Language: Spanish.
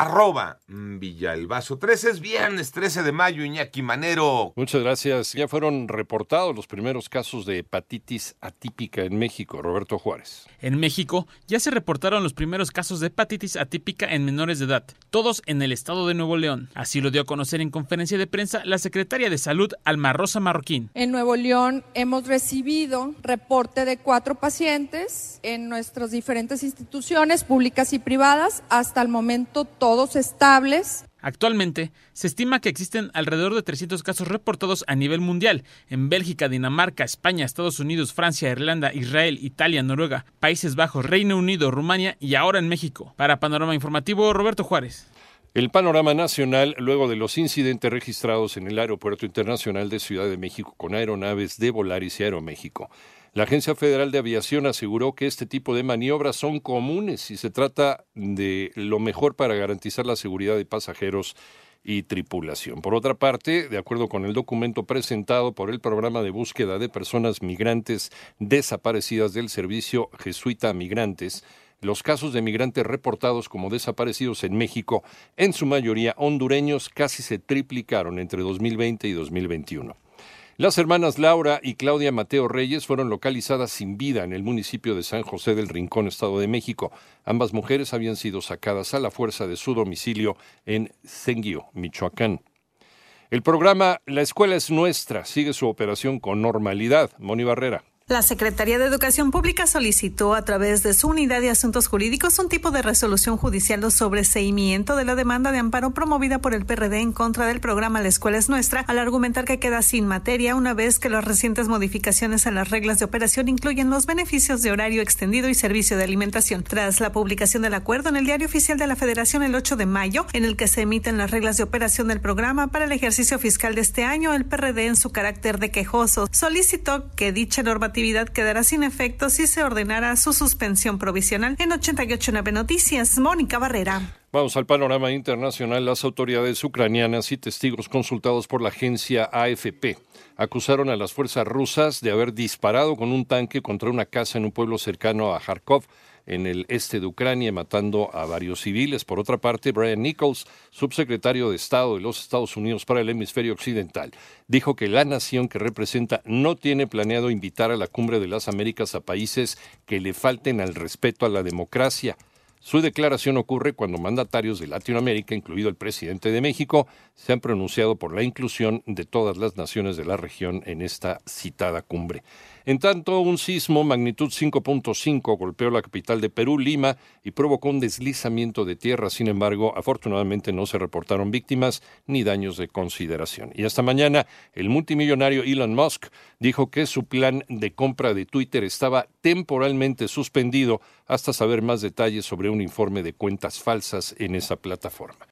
arroba Villalbazo 13. Es viernes 13 de mayo, Iñaki Manero. Muchas gracias. Ya fueron reportados los primeros casos de hepatitis atípica en México. Roberto Juárez. En México ya se reportaron los primeros casos de hepatitis atípica en menores de edad, todos en el estado de Nuevo León. Así lo dio a conocer en conferencia de prensa la secretaria de Salud, Alma Rosa Marroquín. En Nuevo León hemos recibido reporte de cuatro pacientes en nuestras diferentes instituciones públicas y privadas. Hasta el momento, todos estables. Actualmente, se estima que existen alrededor de 300 casos reportados a nivel mundial en Bélgica, Dinamarca, España, Estados Unidos, Francia, Irlanda, Israel, Italia, Noruega, Países Bajos, Reino Unido, Rumania y ahora en México. Para Panorama Informativo, Roberto Juárez. El panorama nacional luego de los incidentes registrados en el Aeropuerto Internacional de Ciudad de México con aeronaves de Volaris y Aeroméxico. La Agencia Federal de Aviación aseguró que este tipo de maniobras son comunes y se trata de lo mejor para garantizar la seguridad de pasajeros y tripulación. Por otra parte, de acuerdo con el documento presentado por el programa de búsqueda de personas migrantes desaparecidas del servicio jesuita migrantes, los casos de migrantes reportados como desaparecidos en México, en su mayoría hondureños, casi se triplicaron entre 2020 y 2021. Las hermanas Laura y Claudia Mateo Reyes fueron localizadas sin vida en el municipio de San José del Rincón, Estado de México. Ambas mujeres habían sido sacadas a la fuerza de su domicilio en Zenguio, Michoacán. El programa La Escuela es Nuestra sigue su operación con normalidad. Moni Barrera. La Secretaría de Educación Pública solicitó a través de su unidad de asuntos jurídicos un tipo de resolución judicial o sobreseimiento de la demanda de amparo promovida por el PRD en contra del programa La Escuela es Nuestra, al argumentar que queda sin materia una vez que las recientes modificaciones a las reglas de operación incluyen los beneficios de horario extendido y servicio de alimentación. Tras la publicación del acuerdo en el Diario Oficial de la Federación el 8 de mayo, en el que se emiten las reglas de operación del programa para el ejercicio fiscal de este año, el PRD en su carácter de quejoso solicitó que dicha normativa quedará sin efecto si se ordenara su suspensión provisional. En 889 Noticias, Mónica Barrera. Vamos al panorama internacional. Las autoridades ucranianas y testigos consultados por la agencia AFP acusaron a las fuerzas rusas de haber disparado con un tanque contra una casa en un pueblo cercano a Kharkov en el este de Ucrania, matando a varios civiles. Por otra parte, Brian Nichols, subsecretario de Estado de los Estados Unidos para el hemisferio occidental, dijo que la nación que representa no tiene planeado invitar a la cumbre de las Américas a países que le falten al respeto a la democracia. Su declaración ocurre cuando mandatarios de Latinoamérica, incluido el presidente de México, se han pronunciado por la inclusión de todas las naciones de la región en esta citada cumbre. En tanto, un sismo magnitud 5.5 golpeó la capital de Perú, Lima, y provocó un deslizamiento de tierra. Sin embargo, afortunadamente no se reportaron víctimas ni daños de consideración. Y esta mañana, el multimillonario Elon Musk dijo que su plan de compra de Twitter estaba temporalmente suspendido hasta saber más detalles sobre un informe de cuentas falsas en esa plataforma.